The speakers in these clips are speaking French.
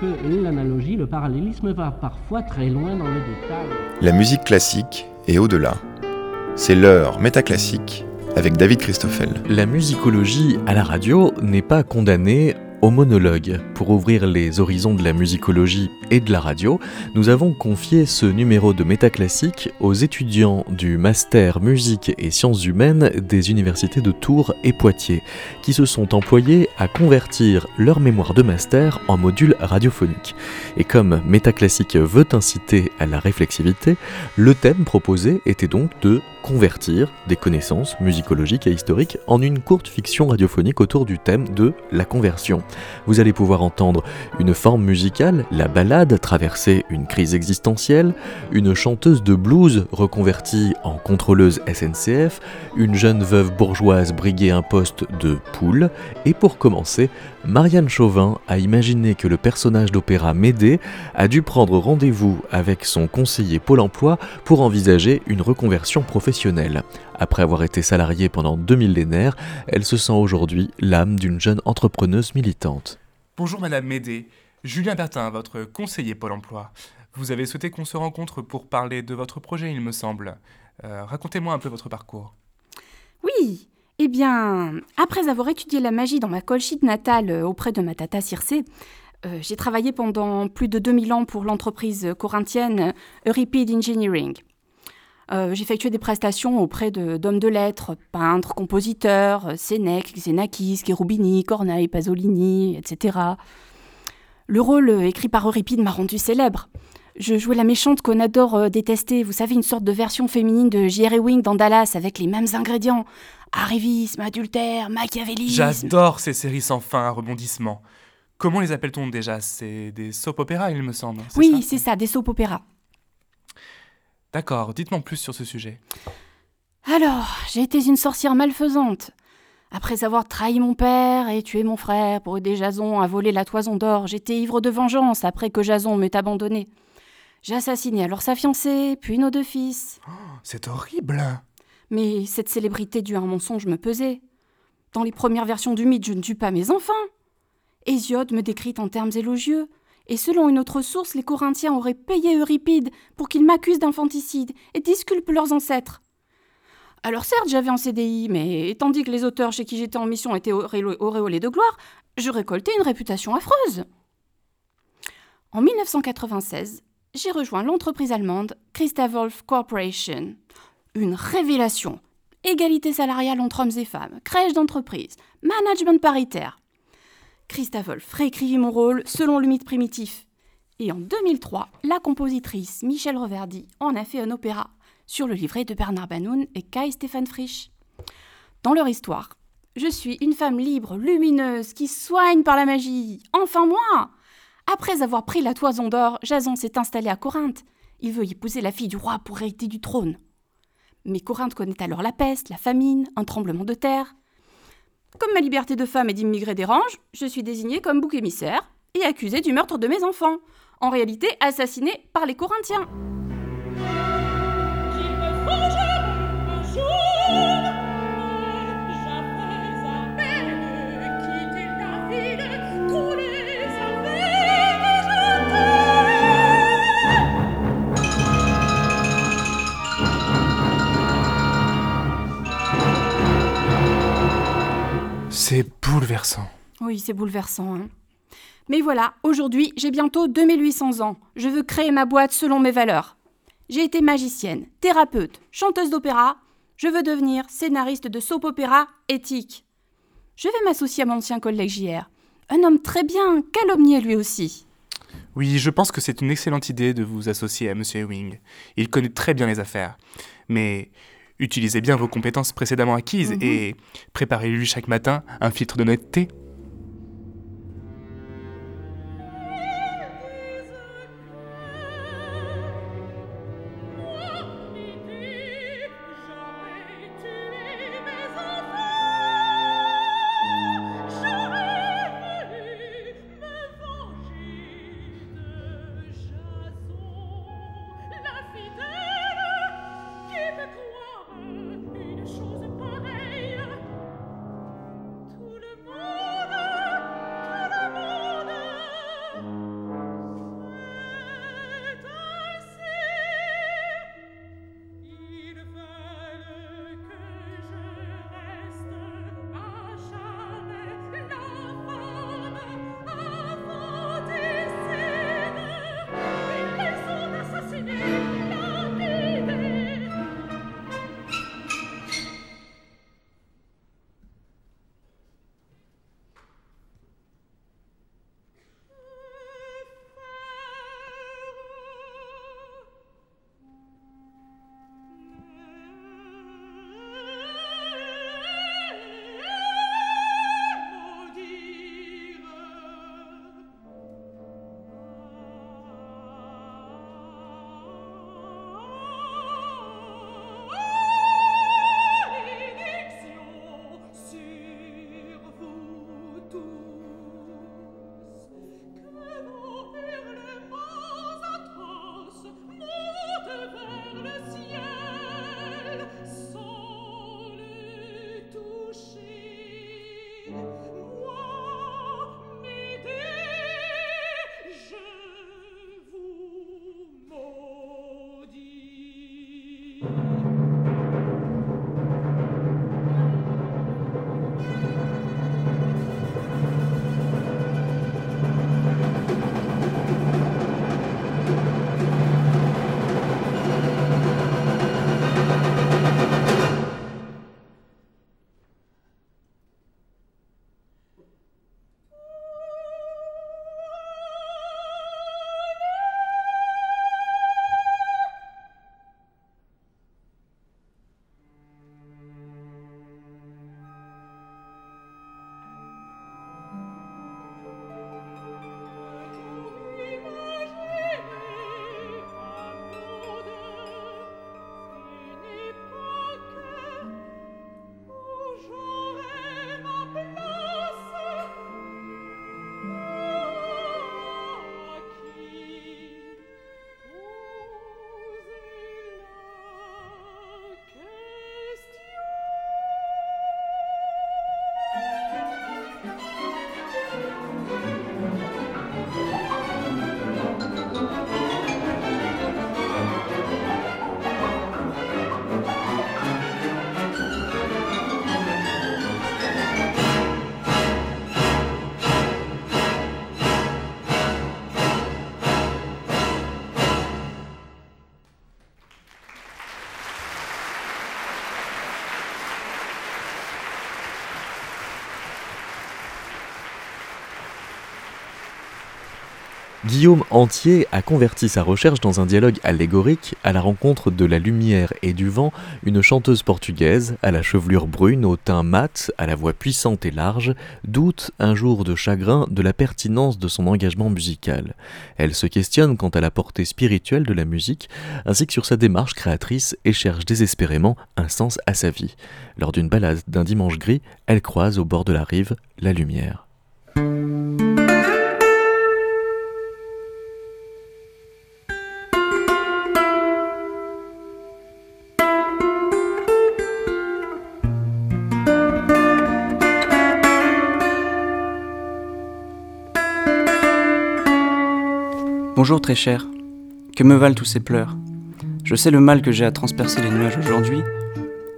que l'analogie, le parallélisme va parfois très loin dans le détail. La musique classique est au-delà. C'est l'heure métaclassique avec David Christoffel. La musicologie à la radio n'est pas condamnée au monologue. Pour ouvrir les horizons de la musicologie et de la radio, nous avons confié ce numéro de Métaclassique aux étudiants du Master Musique et Sciences Humaines des universités de Tours et Poitiers, qui se sont employés à convertir leur mémoire de master en module radiophonique. Et comme Métaclassique veut inciter à la réflexivité, le thème proposé était donc de convertir des connaissances musicologiques et historiques en une courte fiction radiophonique autour du thème de la conversion. Vous allez pouvoir entendre une forme musicale, la ballade, traverser une crise existentielle, une chanteuse de blues reconvertie en contrôleuse SNCF, une jeune veuve bourgeoise briguer un poste de poule, et pour commencer, Marianne Chauvin a imaginé que le personnage d'opéra Médée a dû prendre rendez-vous avec son conseiller Pôle emploi pour envisager une reconversion professionnelle. Après avoir été salariée pendant deux millénaires, elle se sent aujourd'hui l'âme d'une jeune entrepreneuse militante. Bonjour Madame Médée, Julien Bertin, votre conseiller Pôle emploi. Vous avez souhaité qu'on se rencontre pour parler de votre projet, il me semble. Euh, racontez-moi un peu votre parcours. Oui, eh bien, après avoir étudié la magie dans ma colchite natale euh, auprès de ma tata Circé, euh, j'ai travaillé pendant plus de 2000 ans pour l'entreprise corinthienne Euripide Engineering. Euh, j'ai effectué des prestations auprès d'hommes de, lettres, peintres, compositeurs, Sénèque, Xenakis, Cherubini, Corneille, Pasolini, etc. Le rôle écrit par Euripide m'a rendu célèbre. Je jouais la méchante qu'on adore détester, vous savez, une sorte de version féminine de J.R. Wing dans Dallas avec les mêmes ingrédients, Arrivisme, adultère, machiavélisme. J'adore ces séries sans fin à rebondissement. Comment les appelle-t-on déjà? C'est des soap opéras, il me semble. Oui, c'est ça, des soap opéras. D'accord, dites-moi plus sur ce sujet. Alors, j'ai été une sorcière malfaisante. Après avoir trahi mon père et tué mon frère pour aider Jason à voler la toison d'or, j'étais ivre de vengeance après que Jason m'ait abandonné. J'ai assassiné alors sa fiancée, puis nos deux fils. Oh, c'est horrible mais cette célébrité due à un mensonge me pesait. Dans les premières versions du mythe, je ne tue pas mes enfants. Hésiode me décrit en termes élogieux, et selon une autre source, les Corinthiens auraient payé Euripide pour qu'il m'accuse d'infanticide et disculpe leurs ancêtres. Alors certes, j'avais un CDI, mais tandis que les auteurs chez qui j'étais en mission étaient auréolés de gloire, je récoltais une réputation affreuse. En 1996, j'ai rejoint l'entreprise allemande Christa Wolf Corporation, une révélation. Égalité salariale entre hommes et femmes, crèche d'entreprise, management paritaire. Christa Wolf réécrivit mon rôle selon le mythe primitif. Et en 2003, la compositrice Michel Reverdy en a fait un opéra sur le livret de Bernard Banoun et Kai Stéphane Frisch. Dans leur histoire, je suis une femme libre, lumineuse, qui soigne par la magie. Enfin moi Après avoir pris la toison d'or, Jason s'est installé à Corinthe. Il veut épouser la fille du roi pour hériter du trône. Mais Corinthe connaît alors la peste, la famine, un tremblement de terre. Comme ma liberté de femme et d'immigré dérange, je suis désignée comme bouc émissaire et accusée du meurtre de mes enfants, en réalité assassinée par les Corinthiens. Bouleversant. Oui, c'est bouleversant. Hein. Mais voilà, aujourd'hui, j'ai bientôt 2800 ans. Je veux créer ma boîte selon mes valeurs. J'ai été magicienne, thérapeute, chanteuse d'opéra. Je veux devenir scénariste de soap opéra éthique. Je vais m'associer à mon ancien collègue JR. Un homme très bien, calomnié lui aussi. Oui, je pense que c'est une excellente idée de vous associer à M. Ewing. Il connaît très bien les affaires. Mais Utilisez bien vos compétences précédemment acquises mhm. et préparez-lui chaque matin un filtre d'honnêteté Guillaume Entier a converti sa recherche dans un dialogue allégorique à la rencontre de la lumière et du vent, une chanteuse portugaise à la chevelure brune, au teint mat, à la voix puissante et large, doute un jour de chagrin de la pertinence de son engagement musical. Elle se questionne quant à la portée spirituelle de la musique, ainsi que sur sa démarche créatrice et cherche désespérément un sens à sa vie. Lors d'une balade d'un dimanche gris, elle croise au bord de la rive la lumière. Bonjour très cher, que me valent tous ces pleurs? Je sais le mal que j'ai à transpercer les nuages aujourd'hui,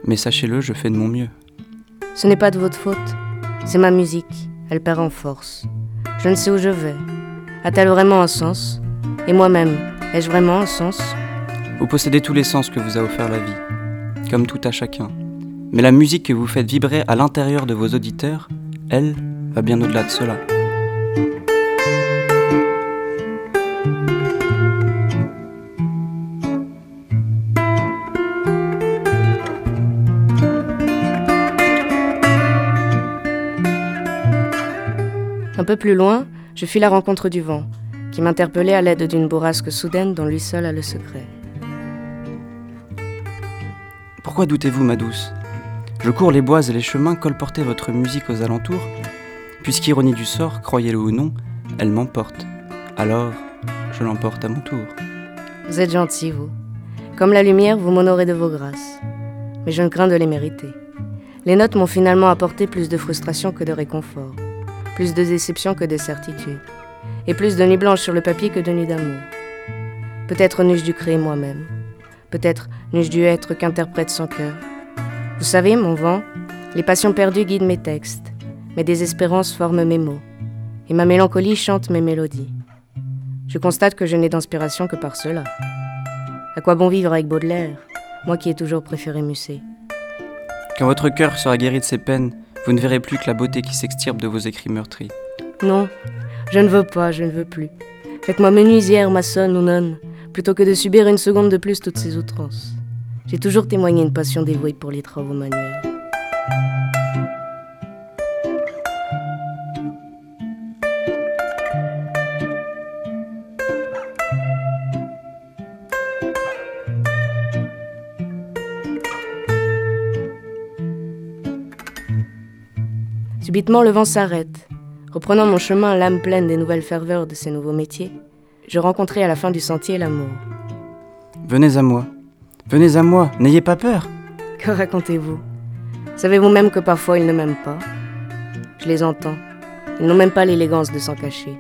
mais sachez-le, je fais de mon mieux. Ce n'est pas de votre faute, c'est ma musique, elle perd en force. Je ne sais où je vais. A-t-elle vraiment un sens? Et moi-même, ai-je vraiment un sens? Vous possédez tous les sens que vous a offert la vie, comme tout à chacun. Mais la musique que vous faites vibrer à l'intérieur de vos auditeurs, elle, va bien au-delà de cela. Peu plus loin, je fis la rencontre du vent, qui m'interpellait à l'aide d'une bourrasque soudaine dont lui seul a le secret. Pourquoi doutez-vous, ma douce? Je cours les bois et les chemins colporter votre musique aux alentours, puisqu'ironie du sort, croyez-le ou non, elle m'emporte. Alors, je l'emporte à mon tour. Vous êtes gentil, vous. Comme la lumière, vous m'honorez de vos grâces. Mais je ne crains de les mériter. Les notes m'ont finalement apporté plus de frustration que de réconfort plus de déception que de certitude, et plus de nuit blanche sur le papier que de nuit d'amour. Peut-être n'eusse dû créer moi-même, peut-être n'eusse dû être qu'interprète sans cœur. Vous savez, mon vent, les passions perdues guident mes textes, mes désespérances forment mes mots, et ma mélancolie chante mes mélodies. Je constate que je n'ai d'inspiration que par cela. À quoi bon vivre avec Baudelaire, moi qui ai toujours préféré Musset? Quand votre cœur sera guéri de ses peines, vous ne verrez plus que la beauté qui s'extirpe de vos écrits meurtris. Non, je ne veux pas, je ne veux plus. Faites-moi menuisière, maçonne ou nonne, plutôt que de subir une seconde de plus toutes ces outrances. J'ai toujours témoigné une passion dévouée pour les travaux manuels. Subitement, le vent s'arrête. Reprenant mon chemin, l'âme pleine des nouvelles ferveurs de ces nouveaux métiers, je rencontrai à la fin du sentier l'amour. Venez à moi. Venez à moi, n'ayez pas peur. Que racontez-vous? Savez-vous même que parfois ils ne m'aiment pas? Je les entends. Ils n'ont même pas l'élégance de s'en cacher.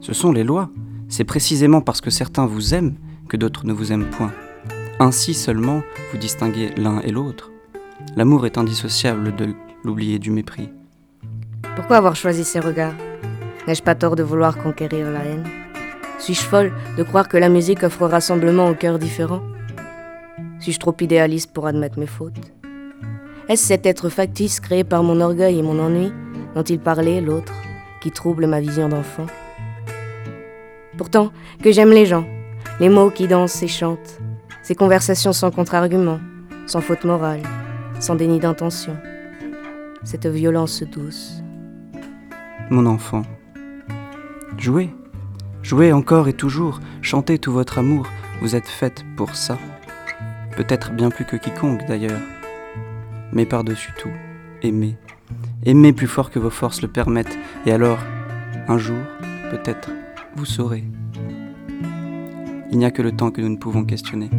Ce sont les lois. C'est précisément parce que certains vous aiment que d'autres ne vous aiment point. Ainsi seulement vous distinguez l'un et l'autre. L'amour est indissociable de l'oublier du mépris. Pourquoi avoir choisi ces regards N'ai-je pas tort de vouloir conquérir la haine Suis-je folle de croire que la musique offre rassemblement aux cœurs différents Suis-je trop idéaliste pour admettre mes fautes Est-ce cet être factice créé par mon orgueil et mon ennui dont il parlait, l'autre, qui trouble ma vision d'enfant Pourtant, que j'aime les gens, les mots qui dansent et chantent, ces conversations sans contre-argument, sans faute morale, sans déni d'intention, cette violence douce mon enfant. Jouez, jouez encore et toujours, chantez tout votre amour, vous êtes faite pour ça. Peut-être bien plus que quiconque d'ailleurs. Mais par-dessus tout, aimez. Aimez plus fort que vos forces le permettent, et alors, un jour, peut-être, vous saurez. Il n'y a que le temps que nous ne pouvons questionner.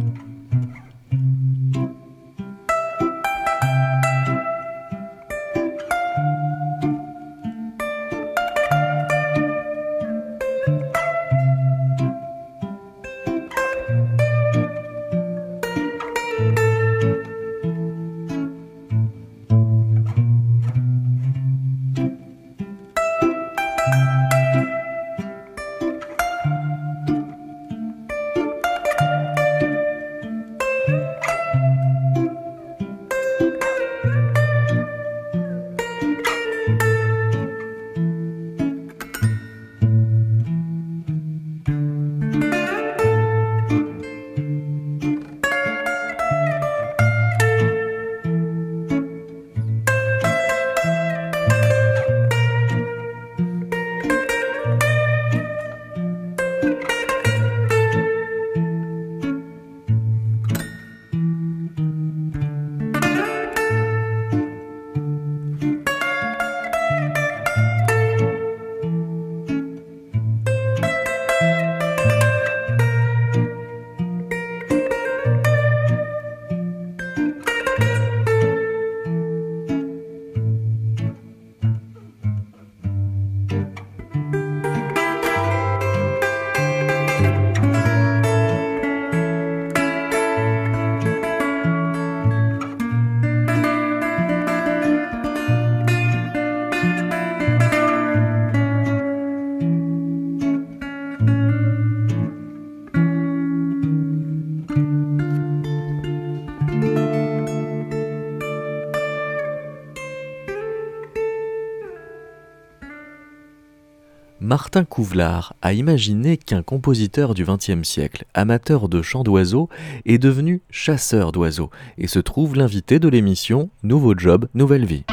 Martin Couvlar a imaginé qu'un compositeur du XXe siècle, amateur de chants d'oiseaux, est devenu chasseur d'oiseaux et se trouve l'invité de l'émission Nouveau Job, Nouvelle Vie.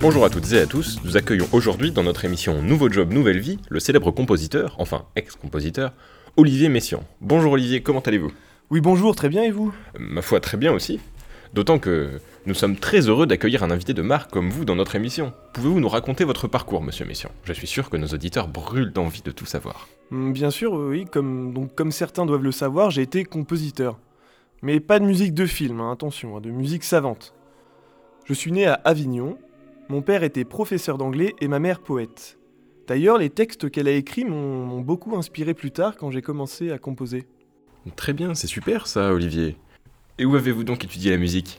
Bonjour à toutes et à tous, nous accueillons aujourd'hui dans notre émission Nouveau Job, Nouvelle Vie le célèbre compositeur, enfin ex-compositeur, Olivier Messiaen. Bonjour Olivier, comment allez-vous? Oui, bonjour, très bien et vous? Ma foi, très bien aussi. D'autant que nous sommes très heureux d'accueillir un invité de marque comme vous dans notre émission. Pouvez-vous nous raconter votre parcours, monsieur Messiaen Je suis sûr que nos auditeurs brûlent d'envie de tout savoir. Hmm, Bien sûr, oui, comme, donc, comme certains doivent le savoir, j'ai été compositeur. Mais pas de musique de film, hein, attention, hein, de musique savante. Je suis né à Avignon, mon père était professeur d'anglais et ma mère poète. D'ailleurs, les textes qu'elle a écrits m'ont beaucoup inspiré plus tard quand j'ai commencé à composer. Très bien, c'est super ça, Olivier. Et où avez-vous donc étudié la musique?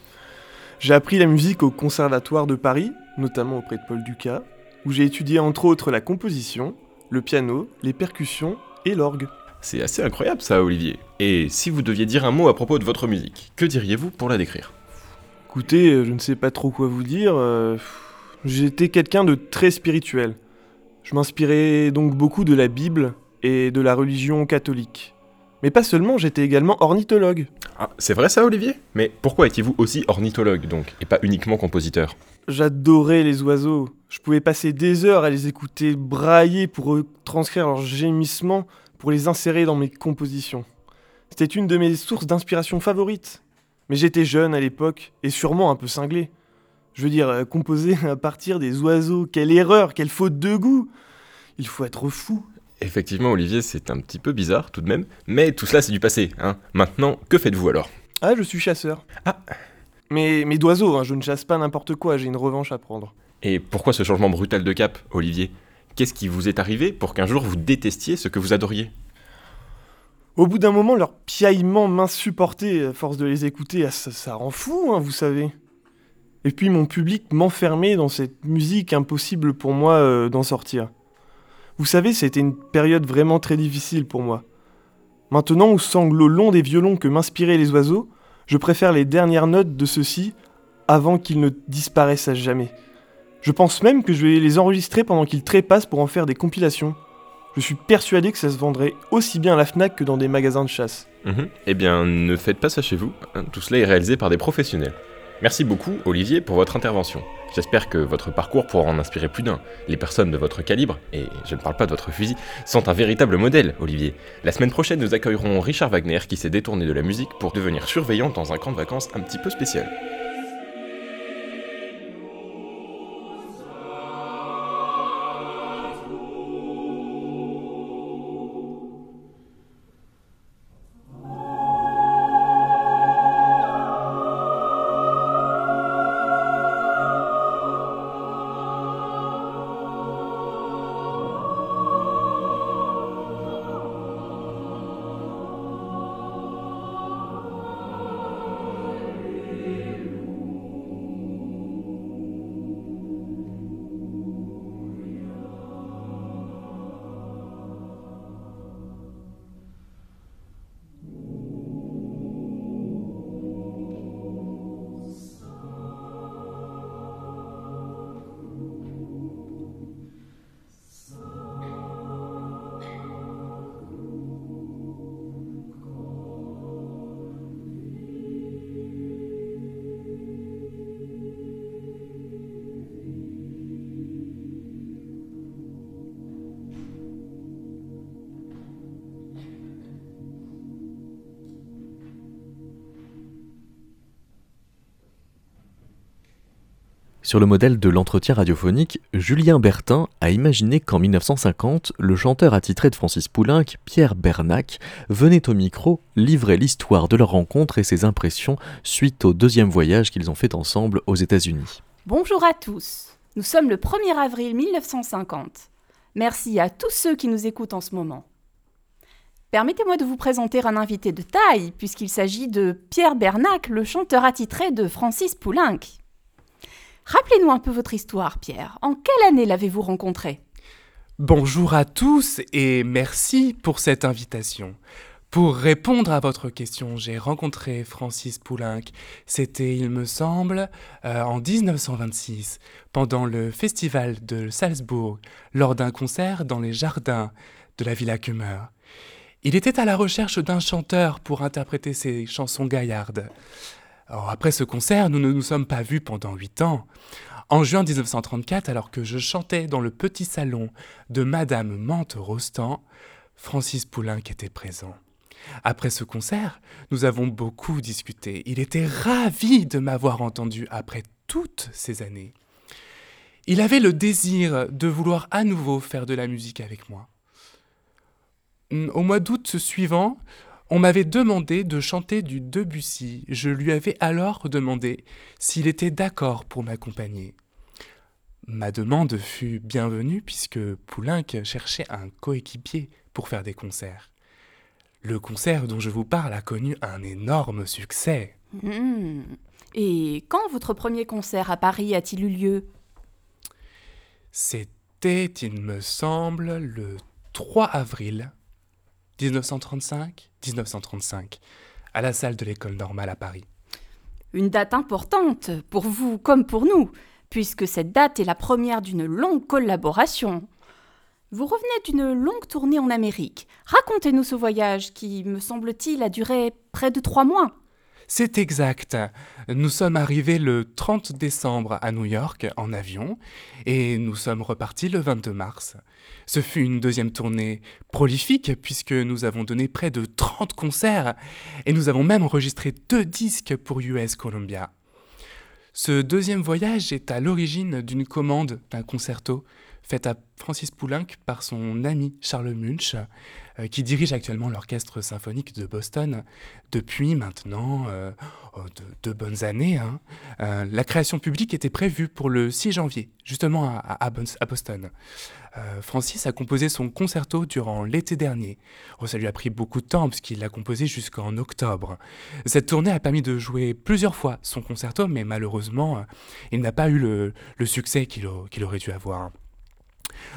J'ai appris la musique au Conservatoire de Paris, notamment auprès de Paul Ducas, où j'ai étudié entre autres la composition, le piano, les percussions et l'orgue. C'est assez incroyable ça, Olivier. Et si vous deviez dire un mot à propos de votre musique, que diriez-vous pour la décrire Écoutez, euh, je ne sais pas trop quoi vous dire. euh, J'étais quelqu'un de très spirituel. Je m'inspirais donc beaucoup de la Bible et de la religion catholique. Mais pas seulement, j'étais également ornithologue. Ah, c'est vrai ça, Olivier? Mais pourquoi étiez-vous aussi ornithologue donc, et pas uniquement compositeur? J'adorais les oiseaux. Je pouvais passer des heures à les écouter brailler pour transcrire leurs gémissements, pour les insérer dans mes compositions. C'était une de mes sources d'inspiration favorites. Mais j'étais jeune à l'époque, et sûrement un peu cinglé. Je veux dire, euh, composer à partir des oiseaux, quelle erreur, quelle faute de goût Il faut être fou. Effectivement, Olivier, c'est un petit peu bizarre tout de même, mais tout cela c'est du passé, hein. Maintenant, que faites-vous alors? Ah, je suis chasseur. Ah. Mais, mais d'oiseaux, hein, je ne chasse pas n'importe quoi, j'ai une revanche à prendre. Et pourquoi ce changement brutal de cap, Olivier? Qu'est-ce qui vous est arrivé pour qu'un jour vous détestiez ce que vous adoriez? Au bout d'un moment, leurs piaillements m'insupportaient, à force de les écouter, ah, ça, ça rend fou, hein, vous savez. Et puis mon public m'enfermait dans cette musique impossible pour moi euh, d'en sortir. Vous savez, c'était une période vraiment très difficile pour moi. Maintenant, aux sanglots longs des violons que m'inspiraient les oiseaux, je préfère les dernières notes de ceux-ci avant qu'ils ne disparaissent à jamais. Je pense même que je vais les enregistrer pendant qu'ils trépassent pour en faire des compilations. Je suis persuadé que ça se vendrait aussi bien à la FNAC que dans des magasins de chasse. Mhm. Eh bien, ne faites pas ça chez vous, tout cela est réalisé par des professionnels. Merci beaucoup, Olivier, pour votre intervention. J'espère que votre parcours pourra en inspirer plus d'un. Les personnes de votre calibre, et je ne parle pas de votre fusil, sont un véritable modèle, Olivier. La semaine prochaine, nous accueillerons Richard Wagner qui s'est détourné de la musique pour devenir surveillant dans un camp de vacances un petit peu spécial. Sur le modèle de l'entretien radiophonique, Julien Bertin a imaginé qu'en 1950, le chanteur attitré de Francis Poulenc, Pierre Bernac, venait au micro livrer l'histoire de leur rencontre et ses impressions suite au deuxième voyage qu'ils ont fait ensemble aux États-Unis. Bonjour à tous. Nous sommes le 1er avril 1950. Merci à tous ceux qui nous écoutent en ce moment. Permettez-moi de vous présenter un invité de taille, puisqu'il s'agit de Pierre Bernac, le chanteur attitré de Francis Poulenc. Rappelez-nous un peu votre histoire, Pierre. En quelle année l'avez-vous rencontré? Bonjour à tous et merci pour cette invitation. Pour répondre à votre question, j'ai rencontré Francis Poulenc. C'était, il me semble, euh, en 1926, pendant le festival de Salzbourg, lors d'un concert dans les jardins de la Villa Kummer. Il était à la recherche d'un chanteur pour interpréter ses chansons gaillardes. Après ce concert, nous ne nous sommes pas vus pendant huit ans. En juin 1934, alors que je chantais dans le petit salon de Madame Mante Rostand, Francis Poulenc était présent. Après ce concert, nous avons beaucoup discuté. Il était ravi de m'avoir entendu après toutes ces années. Il avait le désir de vouloir à nouveau faire de la musique avec moi. Au mois d'août suivant, on m'avait demandé de chanter du Debussy. Je lui avais alors demandé s'il était d'accord pour m'accompagner. Ma demande fut bienvenue puisque Poulenc cherchait un coéquipier pour faire des concerts. Le concert dont je vous parle a connu un énorme succès. Hmm. Et quand votre premier concert à Paris a-t-il eu lieu? C'était, il me semble, le 3 avril 1935 1935, à la salle de l'école normale à Paris. Une date importante, pour vous comme pour nous, puisque cette date est la première d'une longue collaboration. Vous revenez d'une longue tournée en Amérique. Racontez-nous ce voyage qui, me semble-t-il, a duré près de trois mois. C'est exact. Nous sommes arrivés le 30 décembre à New York en avion et nous sommes repartis le 22 mars. Ce fut une deuxième tournée prolifique puisque nous avons donné près de 30 concerts et nous avons même enregistré deux disques pour US Columbia. Ce deuxième voyage est à l'origine d'une commande d'un concerto faite à Francis Poulenc par son ami Charles Munch, euh, qui dirige actuellement l'Orchestre symphonique de Boston depuis maintenant euh, oh, deux bonnes années. Hein. Euh, la création publique était prévue pour le 6 janvier, justement à, Boston. Francis a composé son concerto durant l'été dernier. Oh, ça lui a pris beaucoup de temps puisqu'il l'a composé jusqu'en octobre. Cette tournée a permis de jouer plusieurs fois son concerto, mais malheureusement, il n'a pas eu le, succès qu'il aurait dû avoir.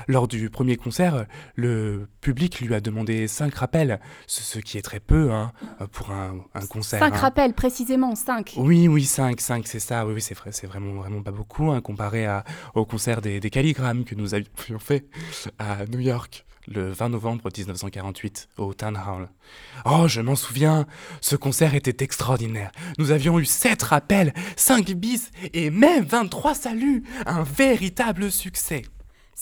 Lors du premier concert, le public lui a demandé cinq rappels, ce, qui est très peu hein, pour un, concert. Cinq hein. rappels, précisément, cinq. Oui, oui, cinq, cinq, c'est ça. Oui, oui c'est vrai, c'est vraiment, vraiment pas beaucoup hein, comparé à, au concert des, des calligrammes que nous avions fait à New York le 20 novembre 1948 au Town Hall. Oh, je m'en souviens, ce concert était extraordinaire. Nous avions eu sept rappels, cinq bis et même 23 saluts. Un véritable succès.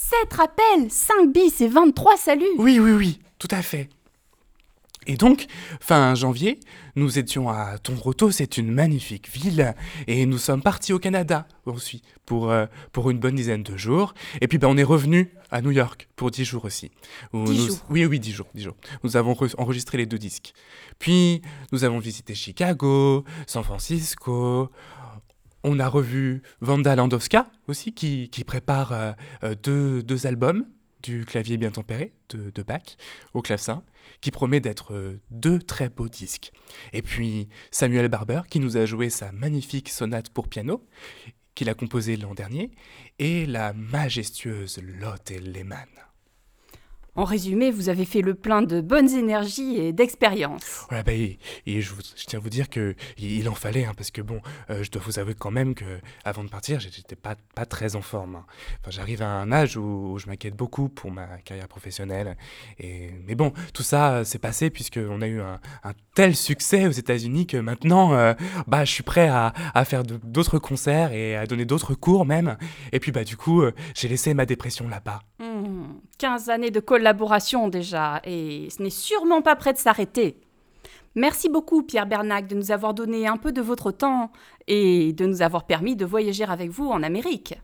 7 rappels, 5 bis et 23 saluts. Oui, oui, oui, tout à fait. Et donc, fin janvier, nous étions à Tombroto, c'est une magnifique ville, et nous sommes partis au Canada aussi pour, euh, pour une bonne dizaine de jours. Et puis ben, on est revenu à New York pour 10 jours aussi. 10 jours. Oui, oui, 10 jours, 10 jours. Nous avons enregistré les deux disques. Puis, nous avons visité Chicago, San Francisco, on a revu Vanda Landowska aussi, qui, prépare euh, euh, deux, albums du clavier bien tempéré de, de Bach au clavecin, qui promet d'être euh, deux très beaux disques. Et puis Samuel Barber, qui nous a joué sa magnifique sonate pour piano, qu'il a composée l'an dernier, et la majestueuse Lotte Lehmann. En résumé, vous avez fait le plein de bonnes énergies et d'expérience. Voilà, bah, et, je, tiens à vous dire que il, en fallait, hein, parce que bon, euh, je dois vous avouer quand même que avant de partir, j'étais pas, pas très en forme. Hein. Enfin, j'arrive à un âge où, je m'inquiète beaucoup pour ma carrière professionnelle. Et, mais bon, tout ça s'est passé puisqu'on a eu un, tel succès aux États-Unis que maintenant, euh, bah, je suis prêt à, à faire d'autres concerts et à donner d'autres cours même. Et puis, bah, du coup, euh, j'ai laissé ma dépression là-bas. 15 mmh. années de collaboration déjà, et ce n'est sûrement pas prêt de s'arrêter. Merci beaucoup Pierre Bernac de nous avoir donné un peu de votre temps et de nous avoir permis de voyager avec vous en Amérique.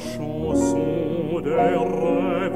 chanson des rêves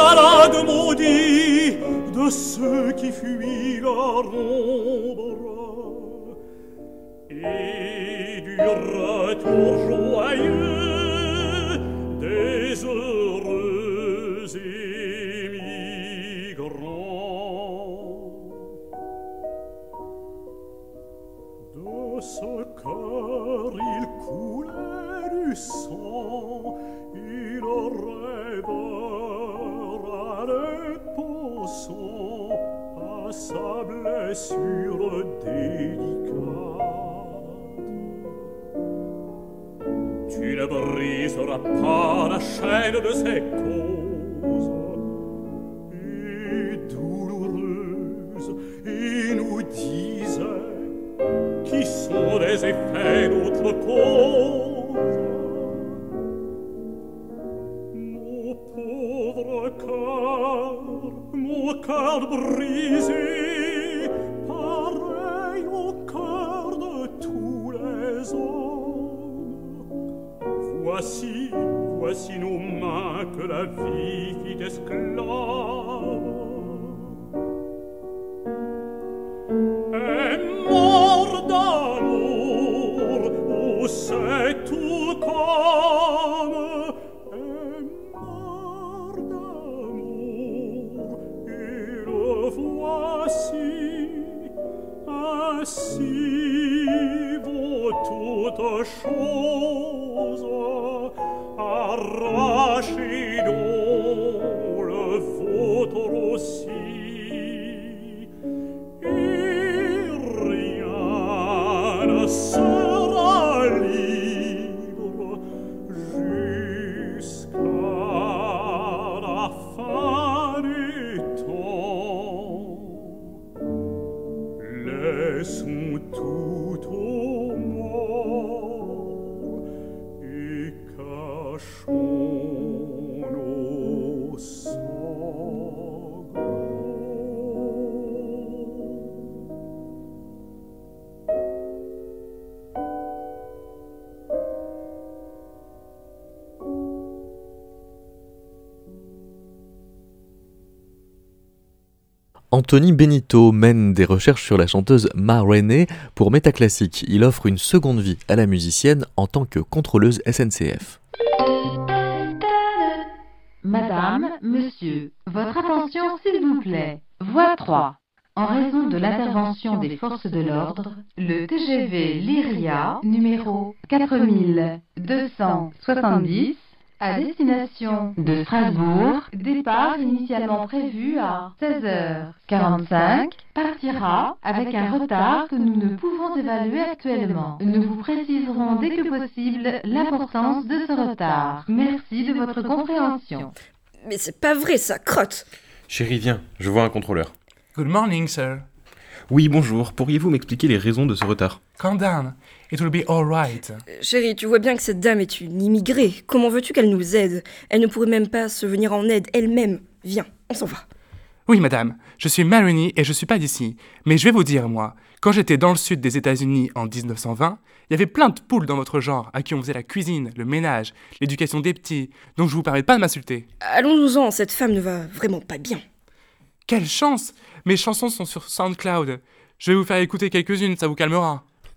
malade maudit de ceux qui fuient leur ombre et du retour voici, voici nos mains que la vie qui t'esclave. Anthony Benito mène des recherches sur la chanteuse Ma Rainey pour Métaclassique. Il offre une seconde vie à la musicienne en tant que contrôleuse SNCF. Madame, monsieur, votre attention s'il vous plaît. Voie 3. En raison de l'intervention des forces de l'ordre, le TGV Lyria numéro 4270 à destination de Strasbourg, départ initialement prévu à 16h45, partira avec un retard que nous ne pouvons évaluer actuellement. Nous vous préciserons dès que possible l'importance de ce retard. Merci de votre compréhension. Mais c'est pas vrai ça, crotte Chérie, viens, je vois un contrôleur. Good morning, sir. Oui, bonjour. Pourriez-vous m'expliquer les raisons de ce retard? Calm down. It will be all right. Chérie, tu vois bien que cette dame est une immigrée. Comment veux-tu qu'elle nous aide? Elle ne pourrait même pas se venir en aide elle-même. Viens, on s'en va. Oui, madame. Je suis Marini et je suis pas d'ici. Mais je vais vous dire, moi, quand j'étais dans le sud des États-Unis en 1920, il y avait plein de poules dans votre genre à qui on faisait la cuisine, le ménage, l'éducation des petits. Donc je vous permets pas de m'insulter. Allons-nous-en, cette femme ne va vraiment pas bien. Quelle chance Mes chansons sont sur SoundCloud. Je vais vous faire écouter quelques-unes, ça vous calmera.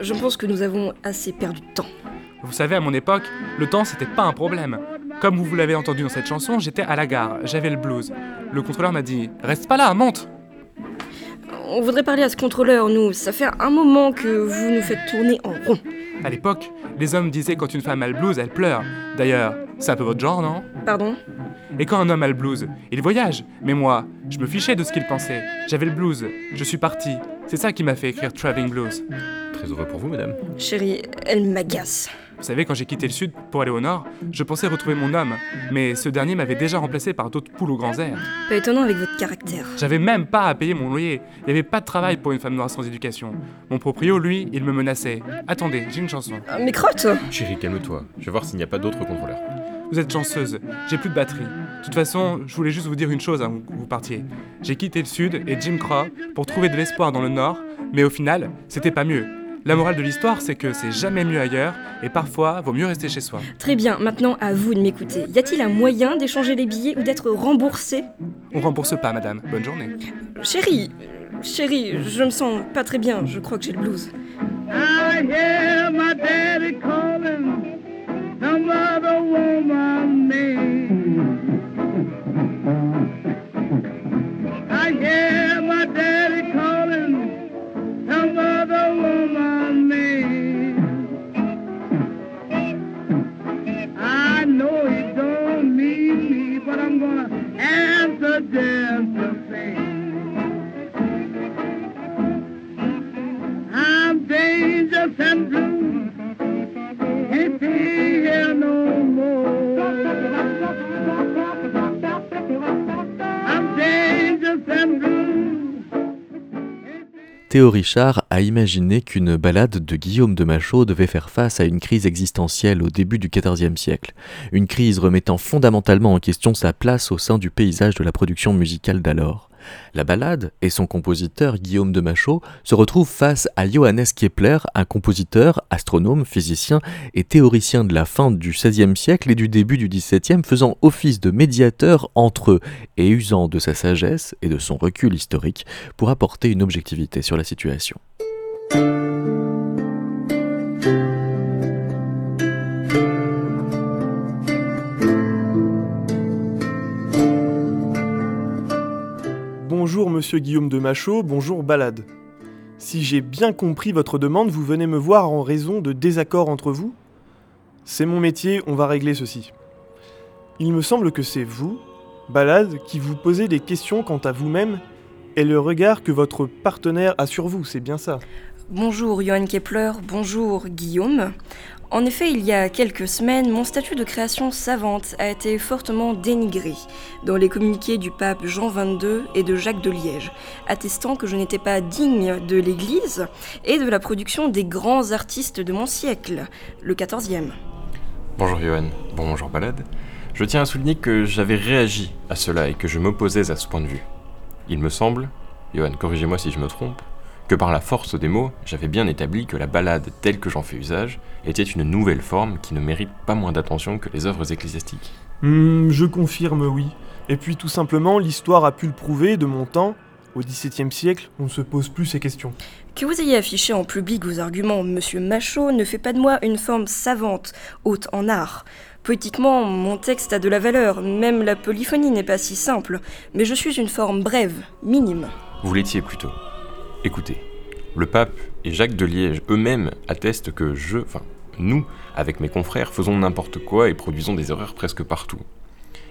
Je pense que nous avons assez perdu de temps. Vous savez, à mon époque, le temps c'était pas un problème. Comme vous l'avez entendu dans cette chanson, j'étais à la gare, j'avais le blues. Le contrôleur m'a dit Reste pas là, monte On voudrait parler à ce contrôleur, nous. Ça fait un moment que vous nous faites tourner en rond. À l'époque, les hommes disaient quand une femme a le blues, elle pleure. D'ailleurs, c'est un peu votre genre, non? Pardon? Et quand un homme a le blues, il voyage. Mais moi, je me fichais de ce qu'il pensait. J'avais le blues, je suis parti. C'est ça qui m'a fait écrire Traveling Blues. Très heureux pour vous, madame. Chérie, elle m'agace. Vous savez, quand j'ai quitté le sud pour aller au nord, je pensais retrouver mon homme, mais ce dernier m'avait déjà remplacé par d'autres poules aux grands airs. Pas étonnant avec votre caractère. J'avais même pas à payer mon loyer. Il n'y avait pas de travail pour une femme noire sans éducation. Mon proprio, lui, il me menaçait. Attendez, j'ai une chanson. Ah, mais crotte Chérie, calme-toi. Je vais voir s'il n'y a pas d'autres contrôleurs. Vous êtes chanceuse, j'ai plus de batterie. De toute façon, je voulais juste vous dire une chose avant que vous partiez. J'ai quitté le sud et Jim Crow pour trouver de l'espoir dans le nord, mais au final, c'était pas mieux. La morale de l'histoire, c'est que c'est jamais mieux ailleurs et parfois, vaut mieux rester chez soi. Très bien, maintenant à vous de m'écouter. Y a-t-il un moyen d'échanger les billets ou d'être remboursé? On rembourse pas, madame. Bonne journée. Chérie, chérie, je me sens pas très bien. Je crois que j'ai le blues. I hear my daddy calling some other woman name. I hear my daddy calling woman name. I know he don't need me, but I'm gonna answer just the same. I'm dangerous and blue. Be here no more. I'm dangerous and blue. Théo Richard a imaginé qu'une ballade de Guillaume de Machaut devait faire face à une crise existentielle au début du XIVe siècle, une crise remettant fondamentalement en question sa place au sein du paysage de la production musicale d'alors. La ballade et son compositeur Guillaume de Machaut se retrouvent face à Johannes Kepler, un compositeur, astronome, physicien et théoricien de la fin du XVIe siècle et du début du XVIIe, faisant office de médiateur entre eux et usant de sa sagesse et de son recul historique pour apporter une objectivité sur la situation. Bonjour monsieur Guillaume de Machaut, bonjour Balade. Si j'ai bien compris votre demande, vous venez me voir en raison de désaccords entre vous? C'est mon métier, on va régler ceci. Il me semble que c'est vous, Balade, qui vous posez des questions quant à vous-même et le regard que votre partenaire a sur vous, c'est bien ça? Bonjour Johann Kepler, bonjour Guillaume. En effet, il y a quelques semaines, mon statut de création savante a été fortement dénigré dans les communiqués du pape Jean XXII et de Jacques de Liège, attestant que je n'étais pas digne de l'Église et de la production des grands artistes de mon siècle, le XIVe. Bonjour Johan, bonjour Balade. Je tiens à souligner que j'avais réagi à cela et que je m'opposais à ce point de vue. Il me semble, Johan, corrigez-moi si je me trompe, que par la force des mots, j'avais bien établi que la ballade telle que j'en fais usage était une nouvelle forme qui ne mérite pas moins d'attention que les œuvres ecclésiastiques. Hmm, je confirme, oui. Et puis tout simplement, l'histoire a pu le prouver de mon temps. Au XVIIe siècle, on ne se pose plus ces questions. Que vous ayez affiché en public vos arguments, monsieur Machaut, ne fait pas de moi une forme savante, haute en art. Poétiquement, mon texte a de la valeur, même la polyphonie n'est pas si simple, mais je suis une forme brève, minime. Vous l'étiez plutôt. Écoutez, le pape et Jacques de Liège eux-mêmes attestent que je, enfin, nous, avec mes confrères, faisons n'importe quoi et produisons des erreurs presque partout.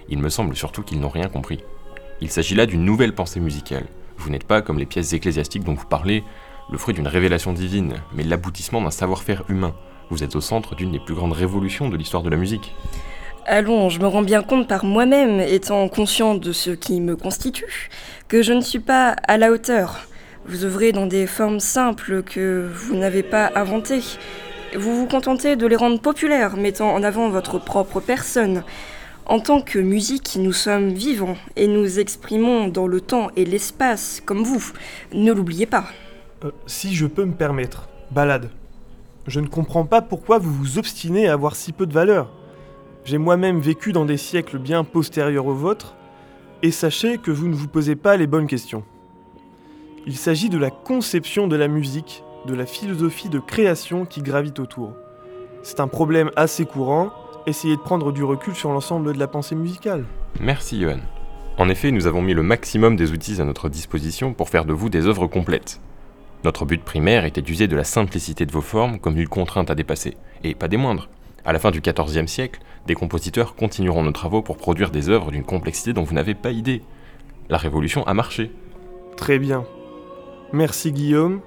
Il me semble surtout qu'ils n'ont rien compris. Il s'agit là d'une nouvelle pensée musicale. Vous n'êtes pas, comme les pièces ecclésiastiques dont vous parlez, le fruit d'une révélation divine, mais l'aboutissement d'un savoir-faire humain. Vous êtes au centre d'une des plus grandes révolutions de l'histoire de la musique. Allons, je me rends bien compte par moi-même, étant conscient de ce qui me constitue, que je ne suis pas à la hauteur. Vous œuvrez dans des formes simples que vous n'avez pas inventées. Vous vous contentez de les rendre populaires, mettant en avant votre propre personne. En tant que musique, nous sommes vivants et nous exprimons dans le temps et l'espace, comme vous. Ne l'oubliez pas. Euh, si je peux me permettre, balade. Je ne comprends pas pourquoi vous vous obstinez à avoir si peu de valeur. J'ai moi-même vécu dans des siècles bien postérieurs aux vôtres, et sachez que vous ne vous posez pas les bonnes questions. Il s'agit de la conception de la musique de la philosophie de création qui gravite autour. C'est un problème assez courant, essayez de prendre du recul sur l'ensemble de la pensée musicale. Merci Johan. En effet, nous avons mis le maximum des outils à notre disposition pour faire de vous des œuvres complètes. Notre but primaire était d'user de la simplicité de vos formes comme une contrainte à dépasser, et pas des moindres. À la fin du XIVe siècle, des compositeurs continueront nos travaux pour produire des œuvres d'une complexité dont vous n'avez pas idée. La révolution a marché. Très bien. Merci Guillaume.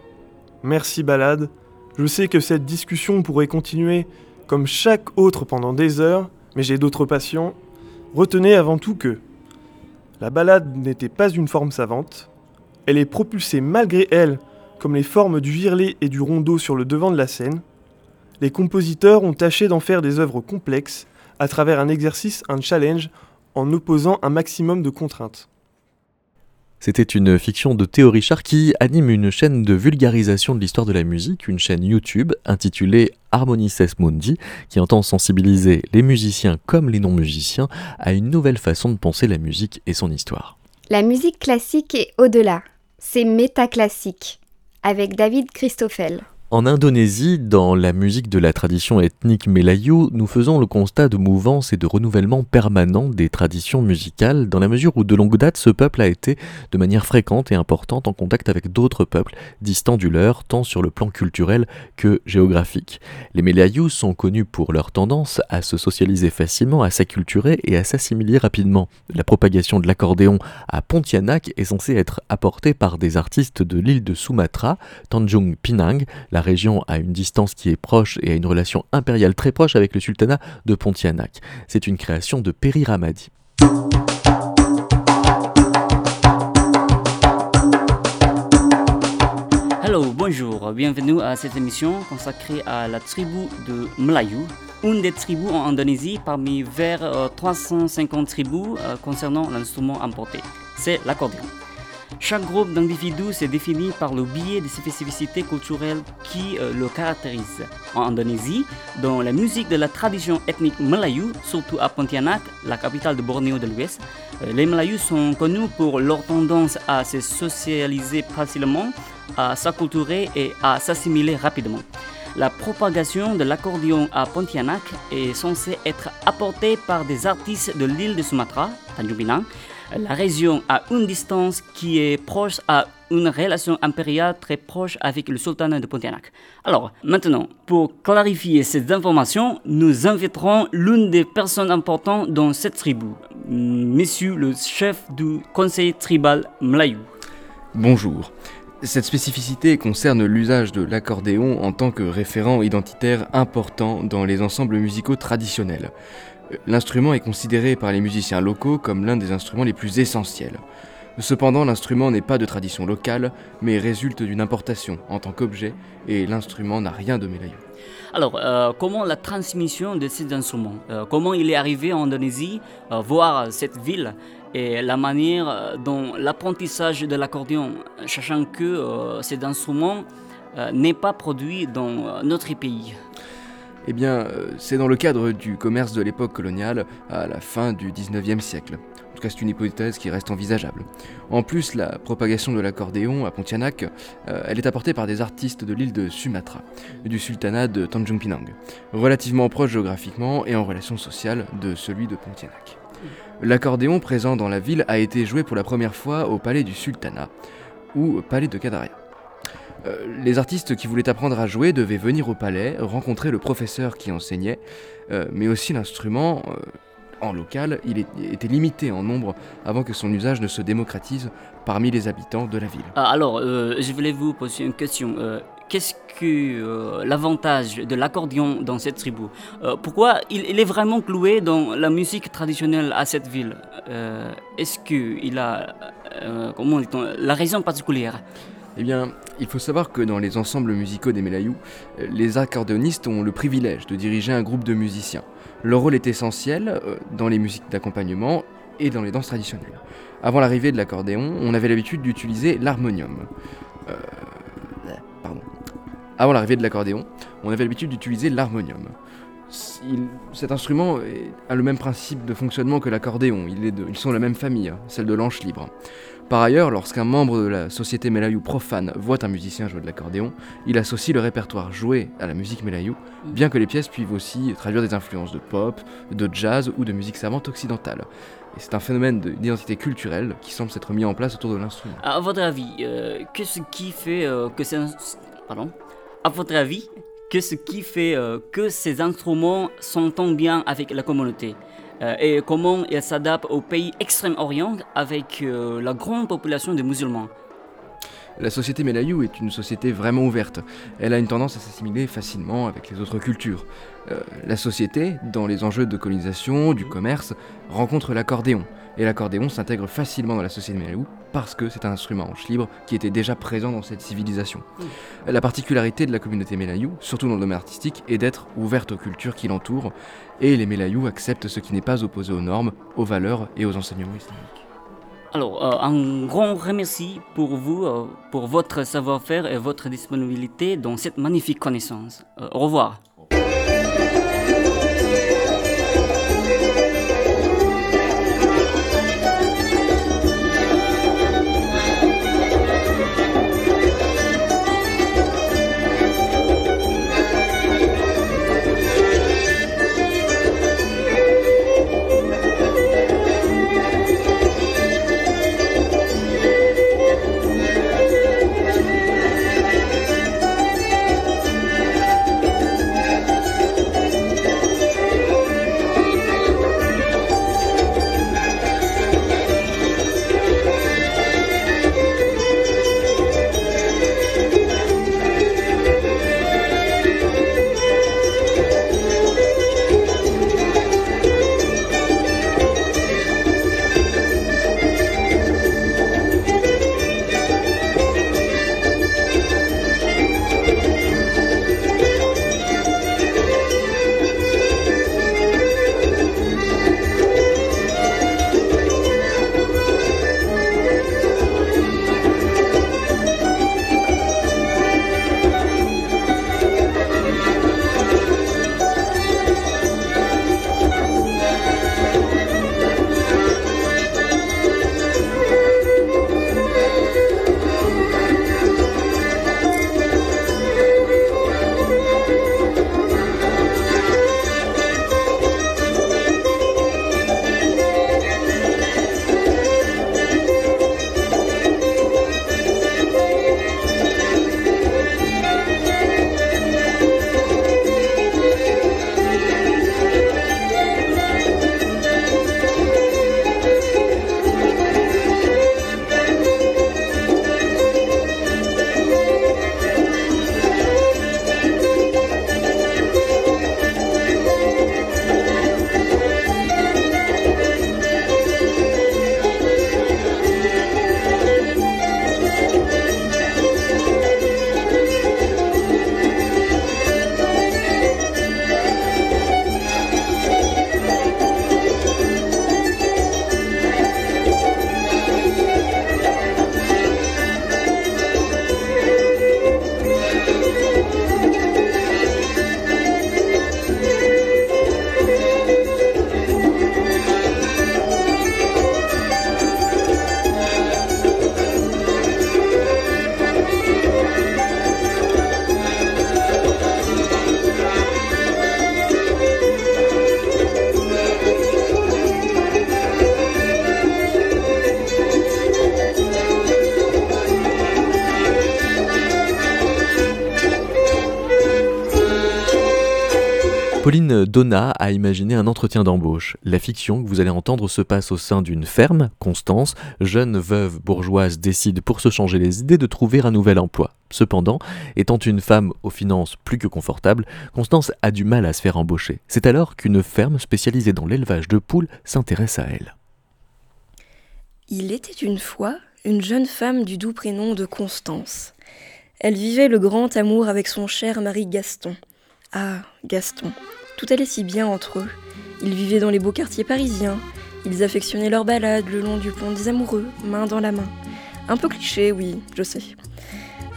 Merci Balade. Je sais que cette discussion pourrait continuer comme chaque autre pendant des heures, mais j'ai d'autres passions. Retenez avant tout que la balade n'était pas une forme savante. Elle est propulsée malgré elle, comme les formes du virlet et du rondeau sur le devant de la scène. Les compositeurs ont tâché d'en faire des œuvres complexes à travers un exercice, un challenge, en opposant un maximum de contraintes. C'était une fiction de Théo Richard qui anime une chaîne de vulgarisation de l'histoire de la musique, une chaîne YouTube intitulée Harmonices Mundi, qui entend sensibiliser les musiciens comme les non-musiciens à une nouvelle façon de penser la musique et son histoire. La musique classique est au-delà. C'est métaclassique, avec David Christoffel. En Indonésie, dans la musique de la tradition ethnique Melayu, nous faisons le constat de mouvance et de renouvellement permanent des traditions musicales, dans la mesure où de longue date ce peuple a été de manière fréquente et importante en contact avec d'autres peuples distants du leur, tant sur le plan culturel que géographique. Les Melayu sont connus pour leur tendance à se socialiser facilement, à s'acculturer et à s'assimiler rapidement. La propagation de l'accordéon à Pontianak est censée être apportée par des artistes de l'île de Sumatra, Tanjung Pinang, la région a une distance qui est proche et a une relation impériale très proche avec le sultanat de Pontianak. C'est une création de Peri Ramadi. Hello, bonjour, bienvenue à cette émission consacrée à la tribu de Melayu, une des tribus en Indonésie parmi vers 350 tribus euh, concernant l'instrument importé. C'est l'accordéon. Chaque groupe d'individus est défini par le biais des spécificités culturelles qui euh, le caractérisent. En Indonésie, dans la musique de la tradition ethnique Melayu, surtout à Pontianak, la capitale de Bornéo de l'Ouest, euh, les Melayus sont connus pour leur tendance à se socialiser facilement, à s'acculturer et à s'assimiler rapidement. La propagation de l'accordéon à Pontianak est censée être apportée par des artistes de l'île de Sumatra, Tanjung Pinang, la région a une distance qui est proche à une relation impériale très proche avec le sultanat de Pontianak. Alors, maintenant, pour clarifier ces informations, nous inviterons l'une des personnes importantes dans cette tribu, monsieur le chef du conseil tribal Mlayu. Bonjour. Cette spécificité concerne l'usage de l'accordéon en tant que référent identitaire important dans les ensembles musicaux traditionnels. L'instrument est considéré par les musiciens locaux comme l'un des instruments les plus essentiels. Cependant, l'instrument n'est pas de tradition locale, mais résulte d'une importation en tant qu'objet, et l'instrument n'a rien de mélailleux. Alors, euh, comment la transmission de ces instruments? Euh, Comment il est arrivé en Indonésie, euh, voir cette ville et la manière dont l'apprentissage de l'accordéon, sachant que cet instrument n'est pas produit dans notre pays eh bien, c'est dans le cadre du commerce de l'époque coloniale à la fin du 19e siècle. En tout cas, c'est une hypothèse qui reste envisageable. En plus, la propagation de l'accordéon à Pontianak, elle est apportée par des artistes de l'île de Sumatra, du sultanat de Tanjung Pinang, relativement proche géographiquement et en relation sociale de celui de Pontianak. L'accordéon présent dans la ville a été joué pour la première fois au palais du sultanat, ou palais de Kadaria. Euh, les artistes qui voulaient apprendre à jouer devaient venir au palais, rencontrer le professeur qui enseignait, euh, mais aussi l'instrument, euh, en local, il était limité en nombre avant que son usage ne se démocratise parmi les habitants de la ville. Ah, alors, je voulais vous poser une question. Qu'est-ce que l'avantage de l'accordéon dans cette tribu? Pourquoi il, est vraiment cloué dans la musique traditionnelle à cette ville? Est-ce qu'il a comment la raison particulière? Eh bien, il faut savoir que dans les ensembles musicaux des Mélayous, les accordéonistes ont le privilège de diriger un groupe de musiciens. Leur rôle est essentiel euh, dans les musiques d'accompagnement et dans les danses traditionnelles. Avant l'arrivée de l'accordéon, on avait l'habitude d'utiliser l'harmonium. Avant l'arrivée de l'accordéon, on avait l'habitude d'utiliser l'harmonium. cet instrument a le même principe de fonctionnement que l'accordéon, ils sont de la même famille, celle de l'anche libre. Par ailleurs, lorsqu'un membre de la société Melayou profane voit un musicien jouer de l'accordéon, il associe le répertoire joué à la musique Melayou, bien que les pièces puissent aussi traduire des influences de pop, de jazz ou de musique savante occidentale. Et c'est un phénomène de- d'identité culturelle qui semble s'être mis en place autour de l'instrument. À votre avis, euh, qu'est-ce qui fait euh, que ces ins- pardon? À votre avis, qu'est-ce qui fait euh, que ces instruments s'entendent bien avec la communauté Euh, et comment ils s'adaptent au pays Extrême-Orient avec euh, la grande population de musulmans? La société Melayou est une société vraiment ouverte. Elle a une tendance à s'assimiler facilement avec les autres cultures. La société, dans les enjeux de colonisation, du commerce, rencontre l'accordéon. Et l'accordéon s'intègre facilement dans la société Melayou parce que c'est un instrument hanche libre qui était déjà présent dans cette civilisation. La particularité de la communauté Melayou, surtout dans le domaine artistique, est d'être ouverte aux cultures qui l'entourent, et les Melayou acceptent ce qui n'est pas opposé aux normes, aux valeurs et aux enseignements islamiques. Alors, euh, un grand remercie pour vous, euh, pour votre savoir-faire et votre disponibilité dans cette magnifique connaissance. Euh, au revoir. Pauline Donna a imaginé un entretien d'embauche. La fiction que vous allez entendre se passe au sein d'une ferme. Constance, jeune veuve bourgeoise, décide pour se changer les idées de trouver un nouvel emploi. Cependant, étant une femme aux finances plus que confortables, Constance a du mal à se faire embaucher. C'est alors qu'une ferme spécialisée dans l'élevage de poules s'intéresse à elle. Il était une fois une jeune femme du doux prénom de Constance. Elle vivait le grand amour avec son cher mari Gaston. Ah, Gaston. Tout allait si bien entre eux. Ils vivaient dans les beaux quartiers parisiens. Ils affectionnaient leurs balades le long du pont des amoureux, main dans la main. Un peu cliché, oui, je sais.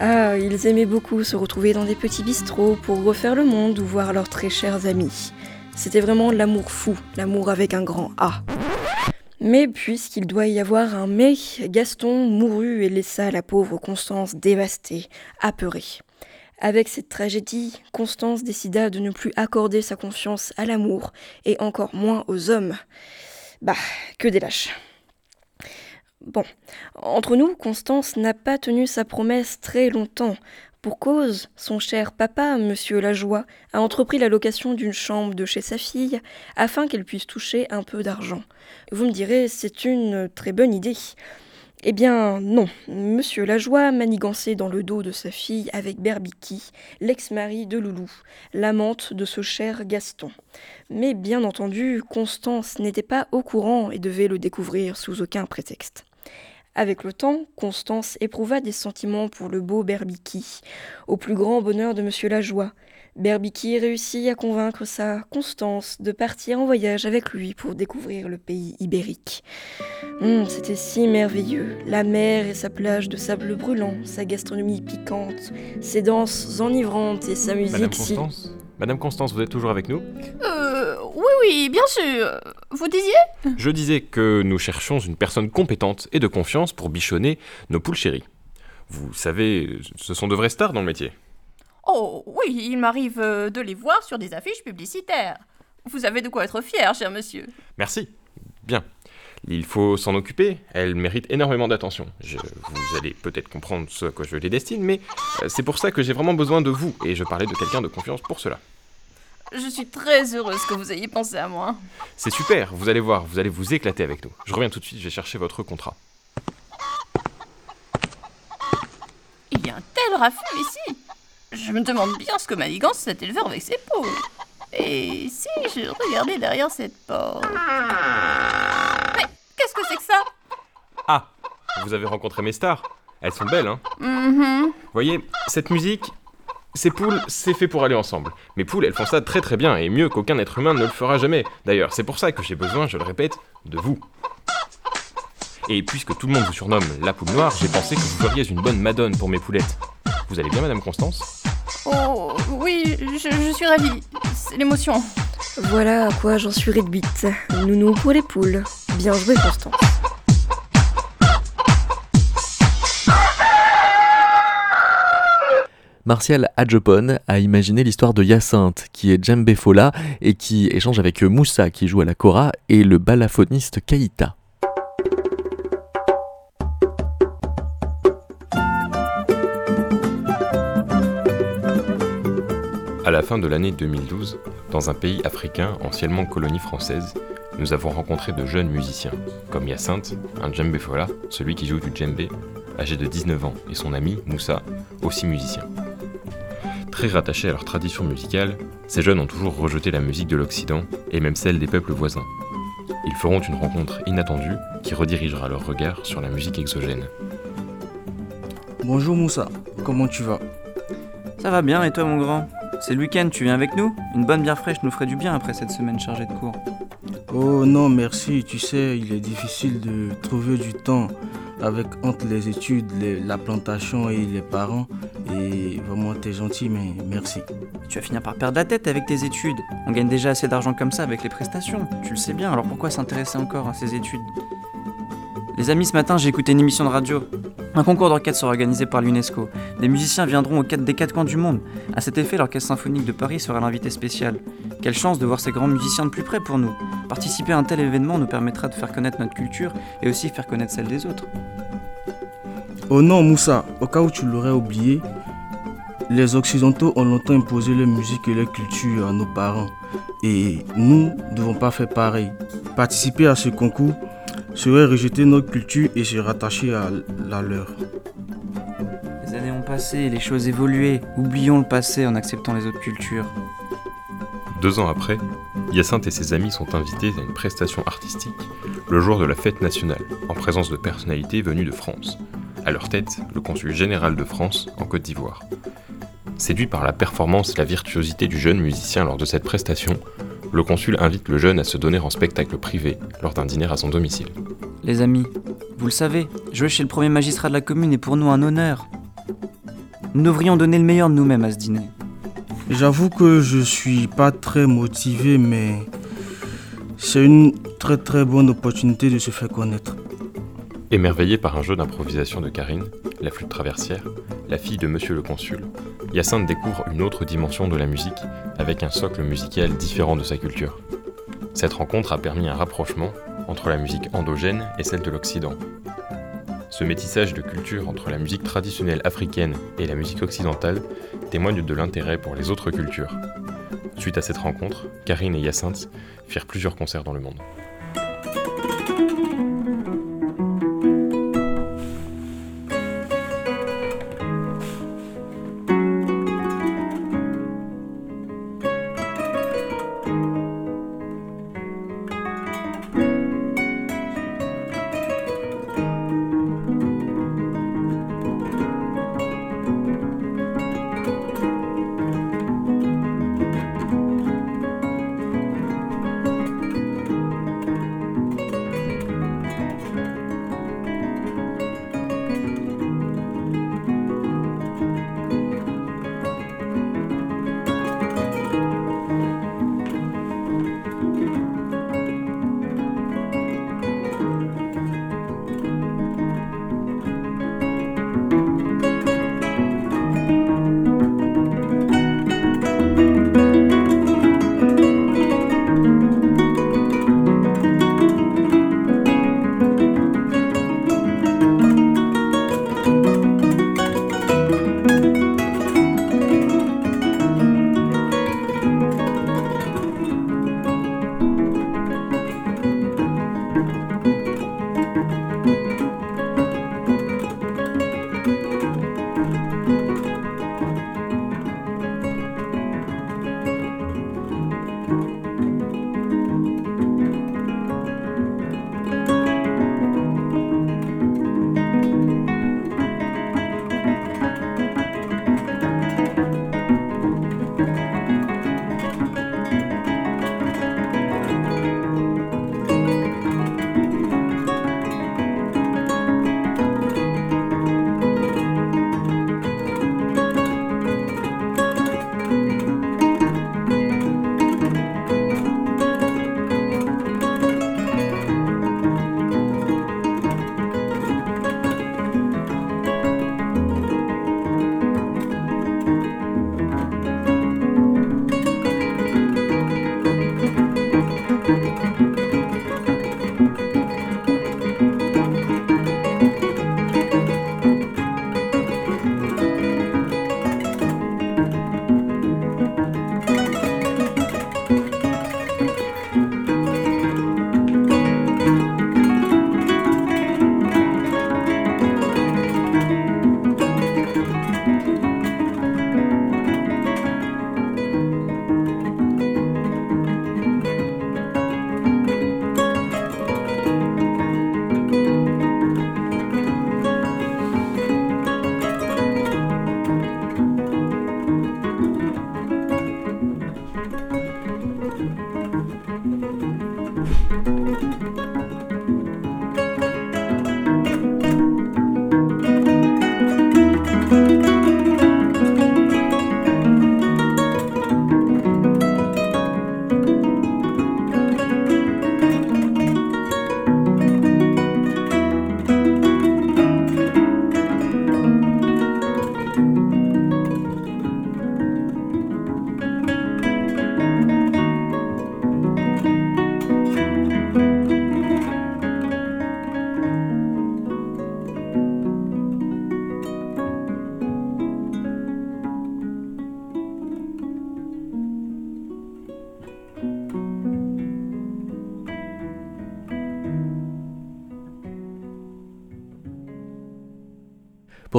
Ah, ils aimaient beaucoup se retrouver dans des petits bistrots pour refaire le monde ou voir leurs très chers amis. C'était vraiment l'amour fou, l'amour avec un grand A. Mais puisqu'il doit y avoir un mais, Gaston mourut et laissa la pauvre Constance dévastée, apeurée. Avec cette tragédie, Constance décida de ne plus accorder sa confiance à l'amour et encore moins aux hommes. Bah, que des lâches. Bon, entre nous, Constance n'a pas tenu sa promesse très longtemps. Pour cause, son cher papa, monsieur Lajoie, a entrepris la location d'une chambre de chez sa fille afin qu'elle puisse toucher un peu d'argent. Vous me direz, c'est une très bonne idée. Eh bien, non. Monsieur Lajoie manigançait dans le dos de sa fille avec Berbiki, l'ex-mari de Loulou, l'amante de ce cher Gaston. Mais bien entendu, Constance n'était pas au courant et devait le découvrir sous aucun prétexte. Avec le temps, Constance éprouva des sentiments pour le beau Berbiki, au plus grand bonheur de Monsieur Lajoie. Berbiki réussit à convaincre sa Constance de partir en voyage avec lui pour découvrir le pays ibérique. Hum, C'était si merveilleux. La mer et sa plage de sable brûlant, sa gastronomie piquante, ses danses enivrantes et sa musique Madame si... Constance Madame Constance, vous êtes toujours avec nous? Euh, oui, oui, bien sûr. Vous disiez? Je disais que nous cherchions une personne compétente et de confiance pour bichonner nos poules chéries. Vous savez, ce sont de vraies stars dans le métier. Oh, oui, il m'arrive euh, de les voir sur des affiches publicitaires. Vous avez de quoi être fier, cher monsieur. Merci. Bien. Il faut s'en occuper, elle mérite énormément d'attention. Je- vous allez peut-être comprendre ce à quoi je les destine, mais euh, c'est pour ça que j'ai vraiment besoin de vous, et je parlais de quelqu'un de confiance pour cela. Je suis très heureuse que vous ayez pensé à moi. C'est super, vous allez voir, vous allez vous éclater avec nous. Je reviens tout de suite, je vais chercher votre contrat. Il y a un tel raffut ici. Je me demande bien ce que manigance cet éleveur avec ses poules. Et si je regardais derrière cette porte Mais qu'est-ce que c'est que ça? Ah Vous avez rencontré mes stars Elles sont belles, hein Mhm. Voyez, cette musique, ces poules, c'est fait pour aller ensemble. Mes poules, elles font ça très très bien, et mieux qu'aucun être humain ne le fera jamais. D'ailleurs, c'est pour ça que j'ai besoin, je le répète, de vous. Et puisque tout le monde vous surnomme la poule noire, j'ai pensé que vous feriez une bonne madone pour mes poulettes. Vous allez bien, Madame Constance? Oh, oui, je, je suis ravie. C'est l'émotion. Voilà à quoi j'en suis réduite. Nounou pour les poules. Bien joué, Constance. Martial Adjopon a imaginé l'histoire de Hyacinthe, qui est djembé Fola et qui échange avec Moussa, qui joue à la kora, et le balafoniste Kaïta. À la fin de l'année 2012, dans un pays africain anciennement colonie française, nous avons rencontré de jeunes musiciens, comme Hyacinthe, un djembé fola, celui qui joue du djembé, âgé de 19 ans, et son ami Moussa, aussi musicien. Très rattachés à leur tradition musicale, ces jeunes ont toujours rejeté la musique de l'Occident et même celle des peuples voisins. Ils feront une rencontre inattendue qui redirigera leur regard sur la musique exogène. Bonjour Moussa, comment tu vas? Ça va bien et toi mon grand? C'est le week-end, tu viens avec nous? Une bonne bière fraîche nous ferait du bien après cette semaine chargée de cours. Oh non, merci, tu sais, il est difficile de trouver du temps avec entre les études, les- la plantation et les parents. Et vraiment, t'es gentil, mais merci. Tu vas finir par perdre la tête avec tes études. On gagne déjà assez d'argent comme ça avec les prestations. Tu le sais bien, alors pourquoi s'intéresser encore à ces études? Les amis, ce matin, j'ai écouté une émission de radio. Un concours d'orchestre sera organisé par l'UNESCO. Des musiciens viendront des quatre coins du monde. À cet effet, l'Orchestre symphonique de Paris sera l'invité spécial. Quelle chance de voir ces grands musiciens de plus près pour nous. Participer à un tel événement nous permettra de faire connaître notre culture et aussi faire connaître celle des autres. Oh non, Moussa, au cas où tu l'aurais oublié, les Occidentaux ont longtemps imposé leur musique et leur culture à nos parents. Et nous ne devons pas faire pareil. Participer à ce concours serait rejeter notre culture et se rattacher à la leur. Les années ont passé, les choses évoluaient. Oublions le passé en acceptant les autres cultures. Deux ans après, Hyacinthe et ses amis sont invités à une prestation artistique le jour de la fête nationale, en présence de personnalités venues de France. À leur tête, le consul général de France en Côte d'Ivoire. Séduit par la performance et la virtuosité du jeune musicien lors de cette prestation, le consul invite le jeune à se donner en spectacle privé lors d'un dîner à son domicile. Les amis, vous le savez, jouer chez le premier magistrat de la commune est pour nous un honneur. Nous devrions donner le meilleur de nous-mêmes à ce dîner. J'avoue que je suis pas très motivé, mais c'est une très très bonne opportunité de se faire connaître. Émerveillée par un jeu d'improvisation de Karine, la flûte traversière, la fille de Monsieur le Consul, Hyacinthe découvre une autre dimension de la musique avec un socle musical différent de sa culture. Cette rencontre a permis un rapprochement entre la musique endogène et celle de l'Occident. Ce métissage de culture entre la musique traditionnelle africaine et la musique occidentale témoigne de l'intérêt pour les autres cultures. Suite à cette rencontre, Karine et Hyacinthe firent plusieurs concerts dans le monde.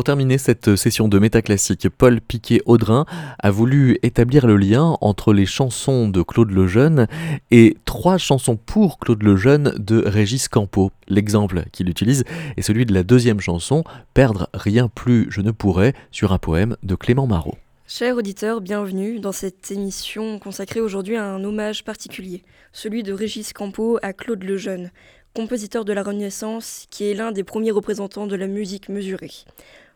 Terminer cette session de métaclassique, Paul Piquet-Audrin a voulu établir le lien entre les chansons de Claude Lejeune et trois chansons pour Claude Lejeune de Régis Campo. L'exemple qu'il utilise est celui de la deuxième chanson, Perdre rien plus je ne pourrais, sur un poème de Clément Marot. Chers auditeurs, bienvenue dans cette émission consacrée aujourd'hui à un hommage particulier, celui de Régis Campo à Claude Lejeune, compositeur de la Renaissance qui est l'un des premiers représentants de la musique mesurée.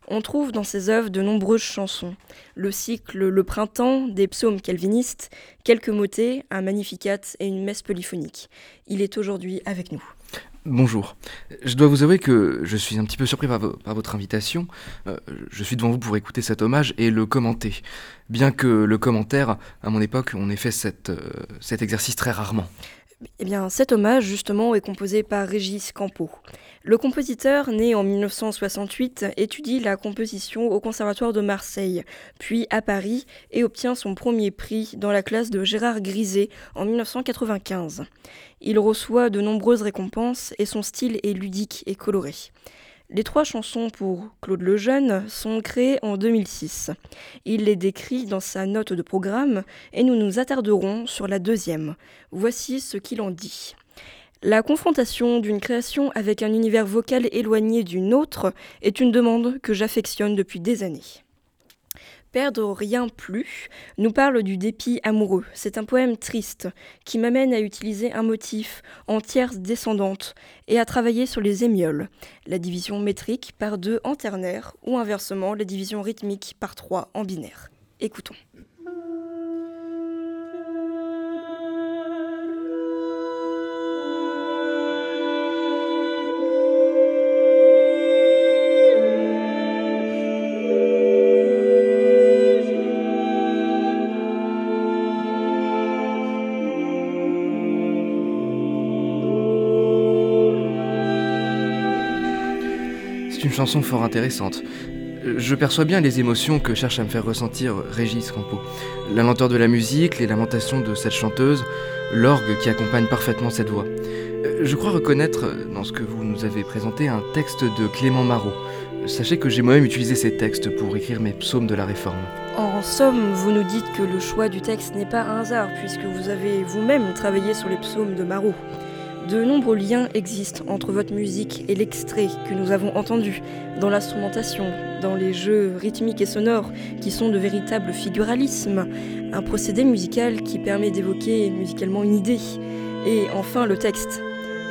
On trouve dans ses œuvres de nombreuses chansons. Le cycle Le Printemps, des psaumes calvinistes, quelques motets, un magnificat et une messe polyphonique. Il est aujourd'hui avec nous. Bonjour. Je dois vous avouer que je suis un petit peu surpris par, vo- par votre invitation. Euh, je suis devant vous pour écouter cet hommage et le commenter. Bien que le commentaire, à mon époque, on ait fait cette, euh, cet exercice très rarement. Eh bien, cet hommage, justement, est composé par Régis Campo. Le compositeur, né en 1968, étudie la composition au Conservatoire de Marseille, puis à Paris, et obtient son premier prix dans la classe de Gérard Griset en 1995. Il reçoit de nombreuses récompenses et son style est ludique et coloré. Les trois chansons pour Claude Lejeune sont créées en 2006. Il les décrit dans sa note de programme et nous nous attarderons sur la deuxième. Voici ce qu'il en dit. La confrontation d'une création avec un univers vocal éloigné d'une autre est une demande que j'affectionne depuis des années. Perdre rien plus nous parle du dépit amoureux. C'est un poème triste qui m'amène à utiliser un motif en tierce descendante et à travailler sur les émioles, la division métrique par deux en ternaire ou inversement la division rythmique par trois en binaire. Écoutons. Une chanson fort intéressante. Je perçois bien les émotions que cherche à me faire ressentir Régis Campo. La lenteur de la musique, les lamentations de cette chanteuse, l'orgue qui accompagne parfaitement cette voix. Euh, Je crois reconnaître dans ce que vous nous avez présenté un texte de Clément Marot. Sachez que j'ai moi-même utilisé ces textes pour écrire mes psaumes de la Réforme. En somme, vous nous dites que le choix du texte n'est pas un hasard, puisque vous avez vous-même travaillé sur les psaumes de Marot. De nombreux liens existent entre votre musique et l'extrait que nous avons entendu, dans l'instrumentation, dans les jeux rythmiques et sonores, qui sont de véritables figuralismes, un procédé musical qui permet d'évoquer musicalement une idée, et enfin le texte.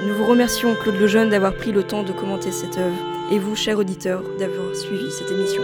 Nous vous remercions, Claude Lejeune, d'avoir pris le temps de commenter cette œuvre, et vous, chers auditeurs, d'avoir suivi cette émission.